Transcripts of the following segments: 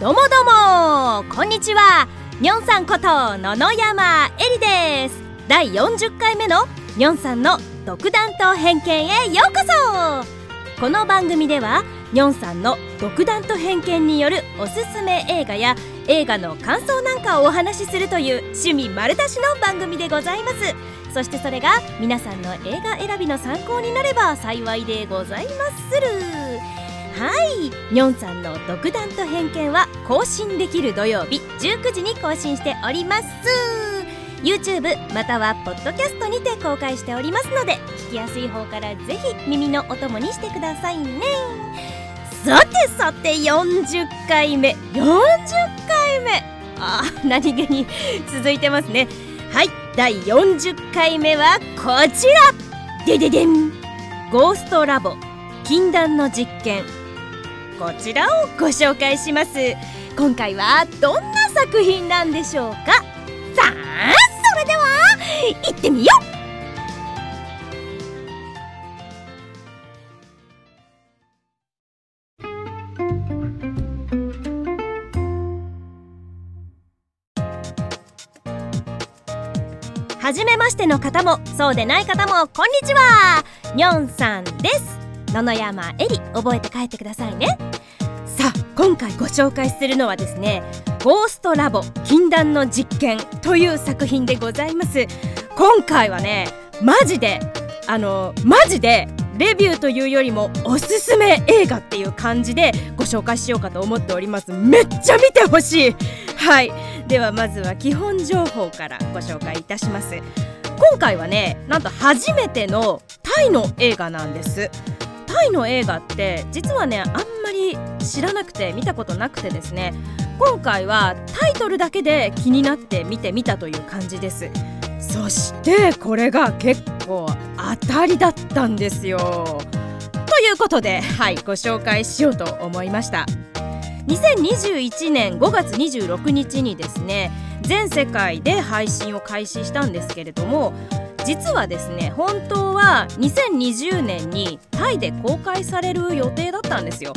どうもどうもこんにちは。にょんさんこと野々山えりです。第40回目のにょんさんの独断と偏見へようこそ。この番組ではにょんさんの独断と偏見によるおすすめ映画や映画の感想なんかをお話しするという趣味丸出しの番組でございます。そしてそれが皆さんの映画選びの参考になれば幸いでございます。るはい。にょんさんの独断と偏見は更新できる土曜日19時に更新しております。YouTube またはポッドキャストにて公開しておりますので聞きやすい方からぜひ耳のお供にしてくださいね。さてさて40回目40回目。あ何気に続いてますね。はい第40回目はこちら。でででん。ゴーストラボ禁断の実験。こちらをご紹介します。今回はどんな作品なんでしょうか？さあそれでは行ってみよう。はじめましての方もそうでない方もこんにちは。にょんさんです。野々山えり覚えて帰ってくださいね。さあ今回ご紹介するのはですねゴーストラボ禁断の実験という作品でございます。今回はねマジであのマジでレビューというよりもおすすめ映画っていう感じでご紹介しようかと思っております。めっちゃ見てほしい。はい。ではまずは基本情報からご紹介いたします。今回はねなんと初めてのタイの映画なんです。タイの映画って実はねあんまり知らなくて見たことなくてですね。今回はタイトルだけで気になって見てみたという感じです。そしてこれが結構当たりだったんですよ。ということではいご紹介しようと思いました。2021年5月26日にですね全世界で配信を開始したんですけれども実はですね本当は2020年にタイで公開される予定だったんですよ。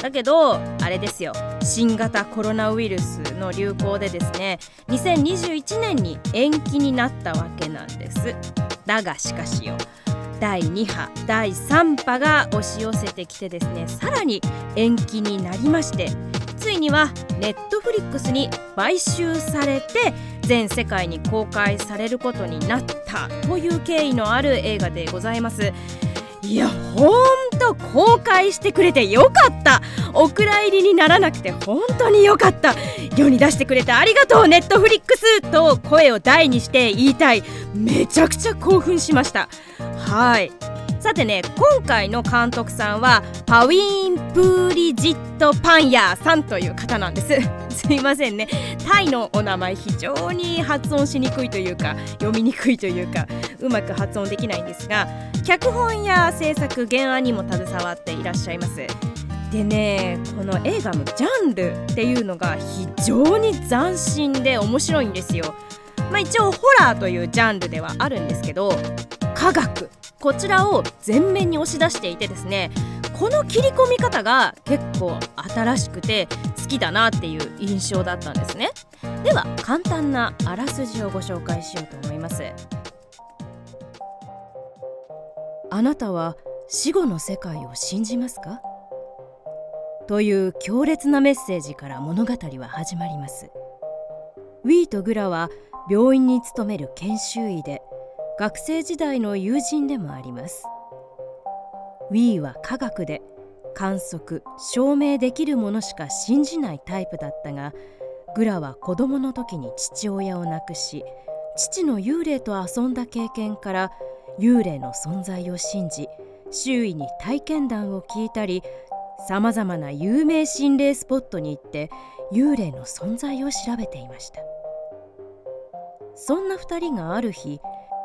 だけどあれですよ。新型コロナウイルスの流行でですね2021年に延期になったわけなんです。だがしかしよ第2波第3波が押し寄せてきてですねさらに延期になりましてついにはネットフリックスに買収されて全世界に公開されることになったという経緯のある映画でございます。いやほんと公開してくれてよかった。お蔵入りにならなくて本当によかった。世に出してくれてありがとうネットフリックスと声を大にして言いたい。めちゃくちゃ興奮しました。はい。さてね今回の監督さんはパウィーン・プーリジット・パンヤーさんという方なんです。すいませんね。タイのお名前非常に発音しにくいというか読みにくいというかうまく発音できないんですが脚本や制作原案にも携わっていらっしゃいます。でねこの映画のジャンルっていうのが非常に斬新で面白いんですよ。まあ一応ホラーというジャンルではあるんですけど科学。こちらを前面に押し出していてですねこの切り込み方が結構新しくて好きだなっていう印象だったんですね。では簡単なあらすじをご紹介しようと思います。あなたは死後の世界を信じますか？という強烈なメッセージから物語は始まります。ウィーとグラは病院に勤める研修医で学生時代の友人でもあります。ウィーは科学で観測証明できるものしか信じないタイプだったがグラは子供の時に父親を亡くし父の幽霊と遊んだ経験から幽霊の存在を信じ周囲に体験談を聞いたりさまざまな有名心霊スポットに行って幽霊の存在を調べていました。そんな2人がある日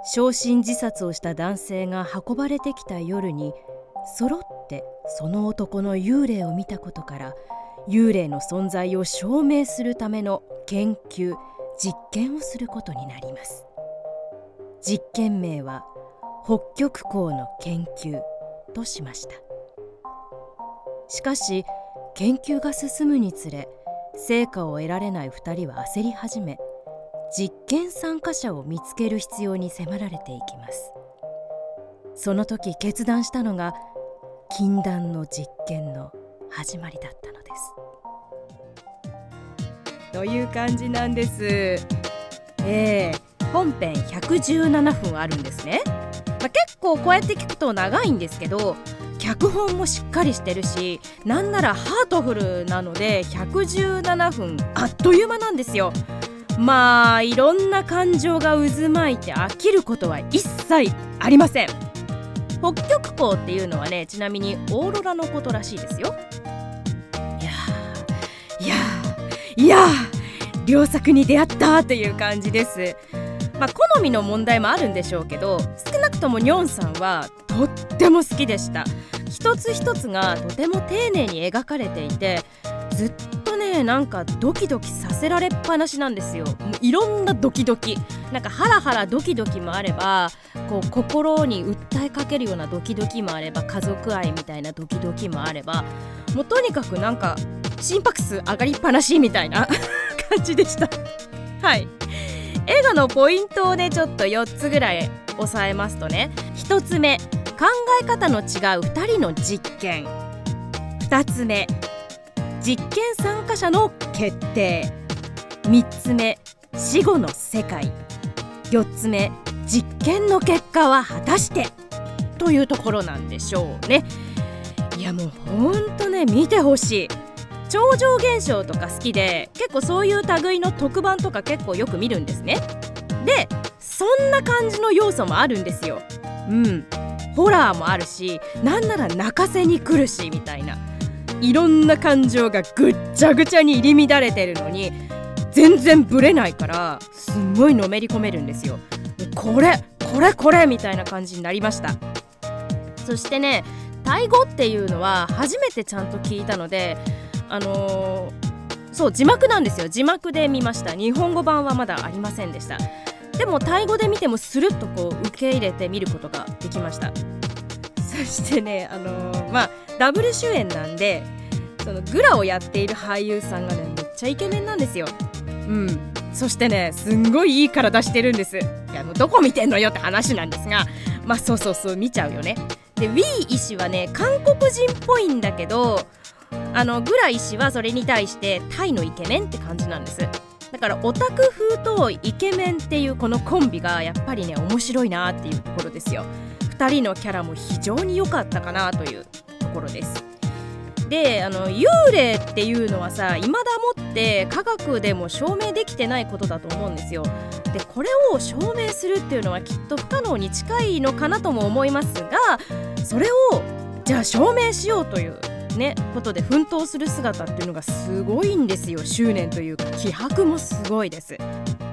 焼身自殺をした男性が運ばれてきた夜に揃ってその男の幽霊を見たことから幽霊の存在を証明するための研究実験をすることになります。実験名は北極光の研究としました。しかし研究が進むにつれ成果を得られない2人は焦り始め実験参加者を見つける必要に迫られていきます。その時決断したのが禁断の実験の始まりだったのです。という感じなんです。えー、本編117分あるんですね、まあ、結構こうやって聞くと長いんですけど脚本もしっかりしてるしなんならハートフルなので117分あっという間なんですよ。まあいろんな感情が渦巻いて飽きることは一切ありません。北極光っていうのはねちなみにオーロラのことらしいですよ。いやいやいや良作に出会ったという感じです。まあ好みの問題もあるんでしょうけど少なくともニョンさんはとっても好きでした。一つ一つがとても丁寧に描かれていてずっとねなんかドキドキさせられっぱなしなんですよ。もういろんなドキドキ。なんかハラハラドキドキもあればこう心に訴えかけるようなドキドキもあれば家族愛みたいなドキドキもあればもうとにかくなんか心拍数上がりっぱなしみたいな 感じでした。はい。映画のポイントをねちょっと4つぐらい押さえますとね。1つ目考え方の違う2人の実験。2つ目実験参加者の決定。3つ目死後の世界。4つ目実験の結果は果たして。というところなんでしょうね。いやもうほんとね見てほしい。超常現象とか好きで結構そういう類の特番とか結構よく見るんですね。でそんな感じの要素もあるんですよ。うん。ホラーもあるしなんなら泣かせに来るしみたいな。いろんな感情がぐっちゃぐちゃに入り乱れてるのに全然ブレないからすんごいのめり込めるんですよ。これこれこれみたいな感じになりました。そしてねタイ語っていうのは初めてちゃんと聞いたのであのー、そう字幕なんですよ。字幕で見ました。日本語版はまだありませんでした。でもタイ語で見てもスルッとこう受け入れて見ることができました。そしてねあのー、まあダブル主演なんでそのグラをやっている俳優さんがねめっちゃイケメンなんですよ。うん。そしてねすんごいいい体してるんです。いやもうどこ見てんのよって話なんですがまあそうそうそう見ちゃうよね。でウィー医師はね韓国人っぽいんだけどあのグラ医師はそれに対してタイのイケメンって感じなんです。だからオタク風とイケメンっていうこのコンビがやっぱりね面白いなっていうところですよ。2人のキャラも非常に良かったかなというところです。であの幽霊っていうのはさ未だもって科学でも証明できてないことだと思うんですよ。でこれを証明するっていうのはきっと不可能に近いのかなとも思いますがそれをじゃあ証明しようというねことで奮闘する姿っていうのがすごいんですよ。執念というか気迫もすごいです。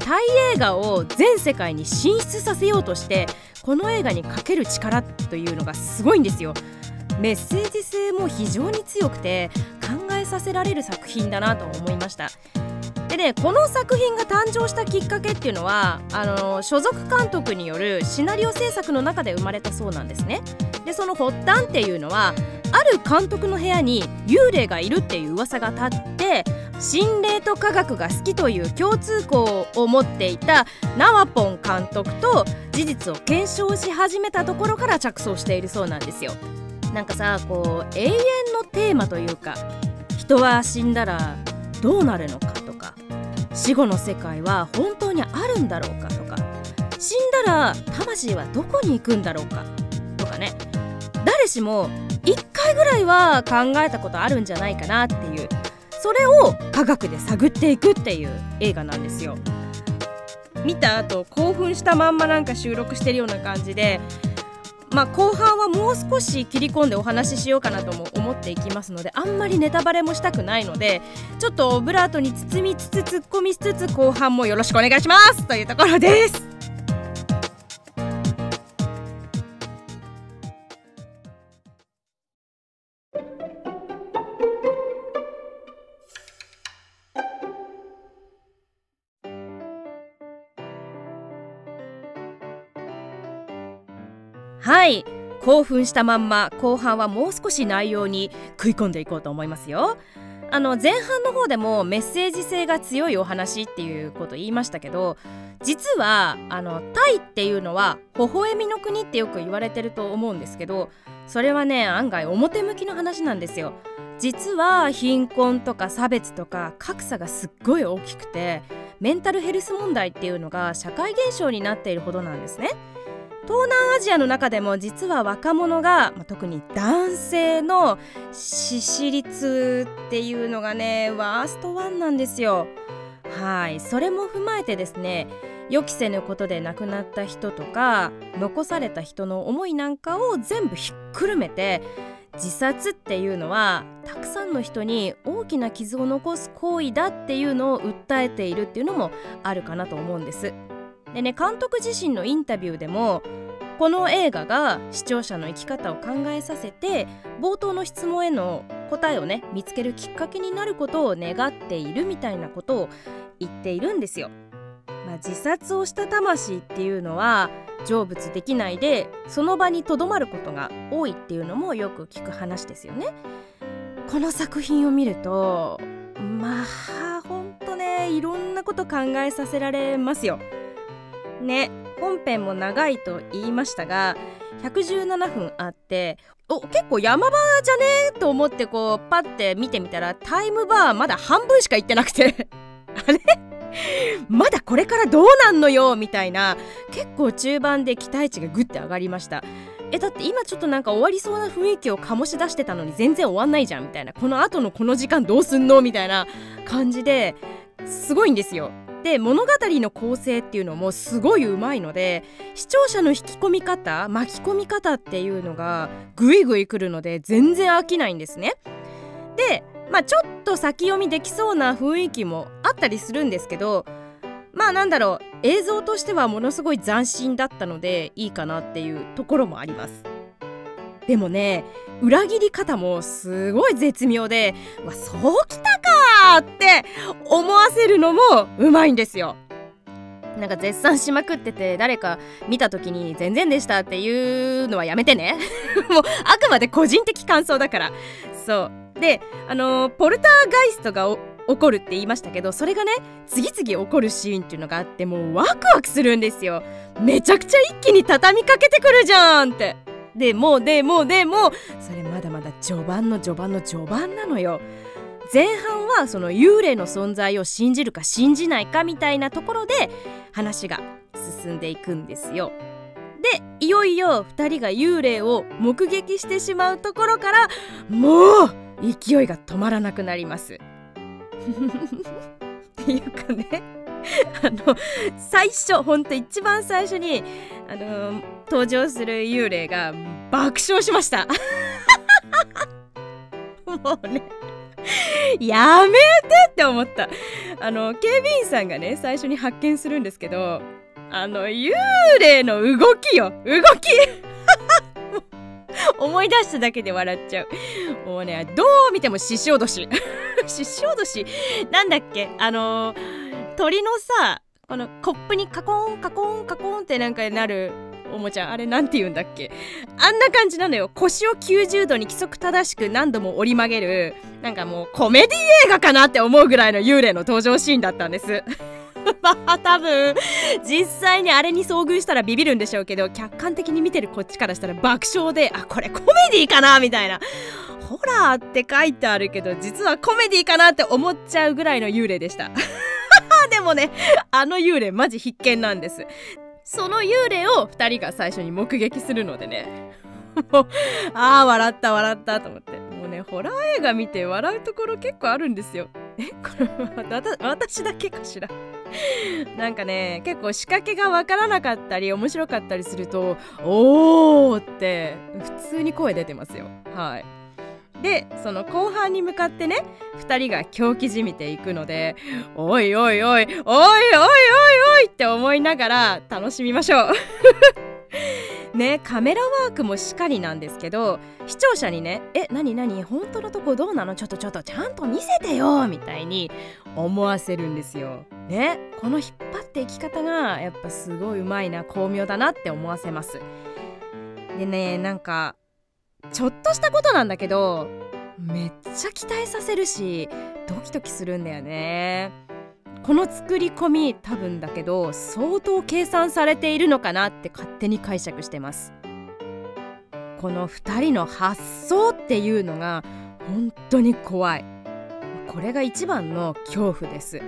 タイ映画を全世界に進出させようとしてこの映画にかける力というのがすごいんですよ。メッセージ性も非常に強くて考えさせられる作品だなと思いました。でねこの作品が誕生したきっかけっていうのはあの所属監督によるシナリオ制作の中で生まれたそうなんですね。でその発端っていうのはある監督の部屋に幽霊がいるっていう噂が立って心霊と科学が好きという共通項を持っていたナワポン監督と事実を検証し始めたところから着想しているそうなんですよ。なんかさこう永遠のテーマというか人は死んだらどうなるのかとか死後の世界は本当にあるんだろうかとか死んだら魂はどこに行くんだろうかとかね。誰しも1回ぐらいは考えたことあるんじゃないかなっていうそれを科学で探っていくっていう映画なんですよ見た後興奮したまんまなんか収録してるような感じでまあ、後半はもう少し切り込んでお話ししようかなとも思っていきますのであんまりネタバレもしたくないのでちょっとオブラートに包みつつ突っ込みつつ後半もよろしくお願いしますというところです。はい興奮したまんま後半はもう少し内容に食い込んでいこうと思いますよあの前半の方でもメッセージ性が強いお話っていうこと言いましたけど実はあのタイっていうのは微笑みの国ってよく言われてると思うんですけどそれはね案外表向きの話なんですよ。実は貧困とか差別とか格差がすっごい大きくてメンタルヘルス問題っていうのが社会現象になっているほどなんですね。東南アジアの中でも実は若者が、まあ、特に男性の致死率っていうのがねワーストワンなんですよ。はいそれも踏まえてですね予期せぬことで亡くなった人とか残された人の思いなんかを全部ひっくるめて自殺っていうのはたくさんの人に大きな傷を残す行為だっていうのを訴えているっていうのもあるかなと思うんです。でね監督自身のインタビューでもこの映画が視聴者の生き方を考えさせて冒頭の質問への答えをね見つけるきっかけになることを願っているみたいなことを言っているんですよ。まあ、自殺をした魂っていうのは成仏できないでその場にとどまることが多いっていうのもよく聞く話ですよね。この作品を見るとまあほんとねいろんなこと考えさせられますよ。ね本編も長いと言いましたが117分あってお結構山場じゃね？えと思ってこうパッて見てみたらタイムバーまだ半分しか行ってなくて。あれ？まだこれからどうなんのよ？みたいな結構中盤で期待値がグッて上がりました。えだって今ちょっとなんか終わりそうな雰囲気を醸し出してたのに全然終わんないじゃんみたいな。この後のこの時間どうすんの？みたいな感じですごいんですよ。で物語の構成っていうのもすごいうまいので視聴者の引き込み方巻き込み方っていうのがグイグイくるので全然飽きないんですね。でまあちょっと先読みできそうな雰囲気もあったりするんですけどまあなんだろう映像としてはものすごい斬新だったのでいいかなっていうところもあります。でもね裏切り方もすごい絶妙でわそうきたかって思わせるのもうまいんですよ。なんか絶賛しまくってて誰か見た時に全然でしたっていうのはやめてね。もうあくまで個人的感想だから。そう。であのー、ポルターガイストが起こるって言いましたけどそれがね次々起こるシーンっていうのがあってもうワクワクするんですよ。めちゃくちゃ一気に畳みかけてくるじゃんって。でもうでもうでもうそれまだまだ序盤の序盤の序盤なのよ。前半はその幽霊の存在を信じるか信じないかみたいなところで話が進んでいくんですよ。でいよいよ2人が幽霊を目撃してしまうところからもう勢いが止まらなくなります。っていうかねあの最初ほんと一番最初にあの登場する幽霊が爆笑しました。もうね。やめてって思った。あの警備員さんがね最初に発見するんですけどあの幽霊の動きよ。動き。思い出しただけで笑っちゃう。もうねどう見ても獅子おどし。獅子おどし。なんだっけ？あの鳥のさこのコップにカコンカコンカコンってなんかなるおもちゃあれなんて言うんだっけ？あんな感じなのよ。腰を90度に規則正しく何度も折り曲げるなんかもうコメディ映画かなって思うぐらいの幽霊の登場シーンだったんです。まあ多分実際にあれに遭遇したらビビるんでしょうけど客観的に見てるこっちからしたら爆笑であこれコメディかなみたいな。ホラーって書いてあるけど実はコメディかなって思っちゃうぐらいの幽霊でした。でもねあの幽霊マジ必見なんです。その幽霊を2人が最初に目撃するのでね。ああ笑った笑ったと思って。もうねホラー映画見て笑うところ結構あるんですよ。えこれ私だけかしら？なんかね結構仕掛けがわからなかったり面白かったりするとおーって普通に声出てますよ。はい。でその後半に向かってね2人が狂気じみていくのでおいおいおいおいおいおいおいって思いながら楽しみましょう ねカメラワークもしかりなんですけど視聴者にね「え何何本当のとこどうなの？ちょっとちょっとちゃんと見せてよ」みたいに思わせるんですよ。ねこの引っ張っていき方がやっぱすごいうまいな巧妙だなって思わせます。でねなんかちょっとしたことなんだけどめっちゃ期待させるしドキドキするんだよね。この作り込み多分だけど相当計算されているのかなって勝手に解釈してます。この2人の発想っていうのが本当に怖い。これが一番の恐怖です、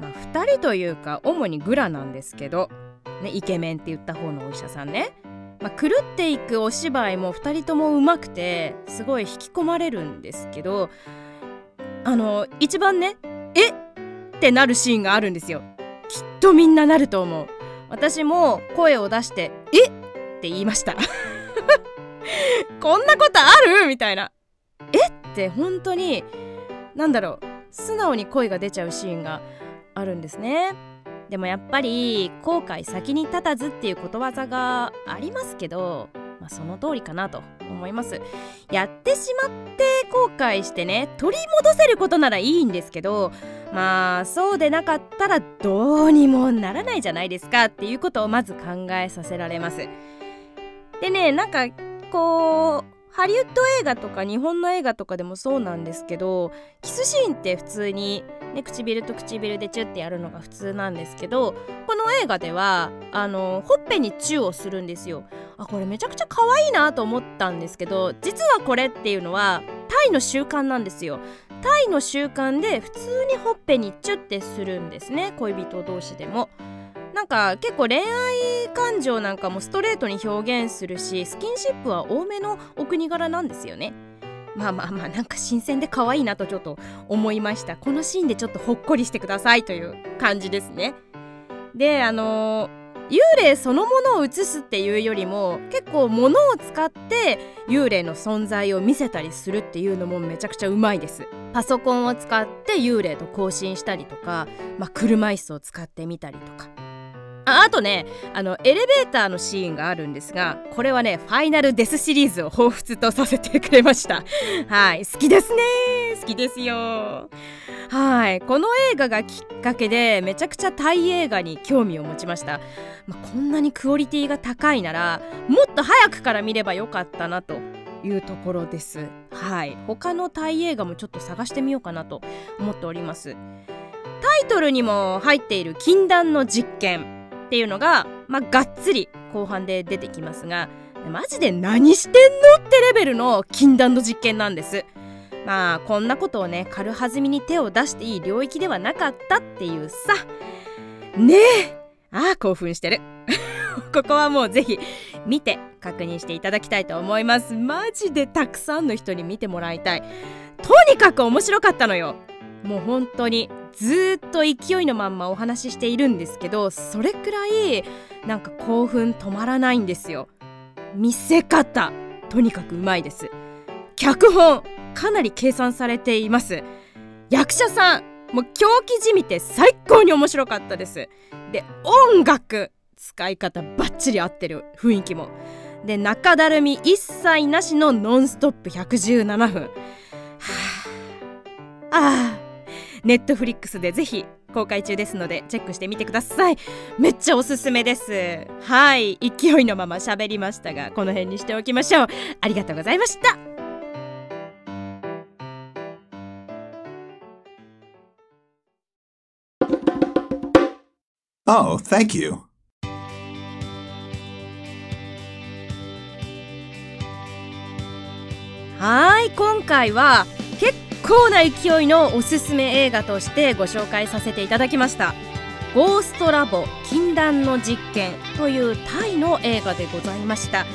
まあ、2人というか主にグラなんですけど、ね、イケメンって言った方のお医者さんね。まあ、狂っていくお芝居も2人ともうまくてすごい引き込まれるんですけどあの一番ねえ？ってなるシーンがあるんですよ。きっとみんななると思う。私も声を出してえ？って言いました。こんなことある？みたいな。え？って本当に何だろう。素直に声が出ちゃうシーンがあるんですね。でもやっぱり後悔先に立たずっていうことわざがありますけど、まあ、その通りかなと思います。やってしまって後悔してね取り戻せることならいいんですけどまあそうでなかったらどうにもならないじゃないですかっていうことをまず考えさせられます。でねなんかこうハリウッド映画とか日本の映画とかでもそうなんですけどキスシーンって普通に、ね、唇と唇でチュッてやるのが普通なんですけどこの映画ではあのほっぺにチューをするんですよあこれめちゃくちゃ可愛いなと思ったんですけど実はこれっていうのはタイの習慣なんですよタイの習慣で普通にほっぺにチュッてするんですね恋人同士でも。なんか結構恋愛感情なんかもストレートに表現するしスキンシップは多めのお国柄なんですよね。まあまあまあなんか新鮮で可愛いなとちょっと思いました。このシーンでちょっとほっこりしてくださいという感じですね。であのー幽霊そのものを映すっていうよりも結構物を使って幽霊の存在を見せたりするっていうのもめちゃくちゃうまいです。パソコンを使って幽霊と交信したりとか、まあ、車椅子を使ってみたりとか。ああとねあのエレベーターのシーンがあるんですがこれはねファイナルデスシリーズを彷彿とさせてくれました。はい。好きですね。好きですよ。はい。この映画がきっかけでめちゃくちゃタイ映画に興味を持ちました、まあ、こんなにクオリティが高いならもっと早くから見ればよかったなというところです。はい。他のタイ映画もちょっと探してみようかなと思っております。タイトルにも入っている禁断の実験。っていうのが、まあ、がっつり後半で出てきますがマジで何してんのってレベルの禁断の実験なんです。まあこんなことをね軽はずみに手を出していい領域ではなかったっていうさ。ねえ。ああ興奮してる。ここはもうぜひ見て確認していただきたいと思います。マジでたくさんの人に見てもらいたい。とにかく面白かったのよ。もう本当に。ずっと勢いのまんまお話ししているんですけどそれくらいなんか興奮止まらないんですよ。見せ方とにかくうまいです。脚本かなり計算されています。役者さんもう狂気じみて最高に面白かったです。で音楽使い方バッチリ合ってる雰囲気も。で中だるみ一切なしのノンストップ117分。はああネットフリックスでぜひ公開中ですのでチェックしてみてください。めっちゃおすすめです。はい。勢いのまま喋りましたがこの辺にしておきましょう。ありがとうございました。Oh, thank you. はい。今回は構な勢いのおすすめ映画としてご紹介させていただきました「ゴーストラボ禁断の実験」というタイの映画でございました。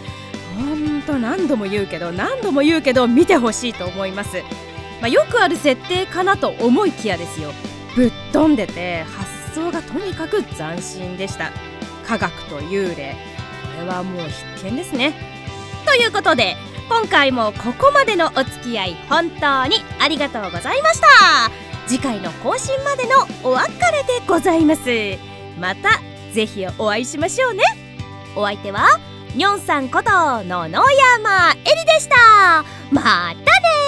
ほんと何度も言うけど何度も言うけど見てほしいと思います、まあ、よくある設定かなと思いきやですよ。ぶっ飛んでて発想がとにかく斬新でした。科学と幽霊。これはもう必見ですね。ということで今回もここまでのお付き合い本当にありがとうございました。次回の更新までのお別れでございます。またぜひお会いしましょうね。お相手はにょんさんこと野々山えりでした。またね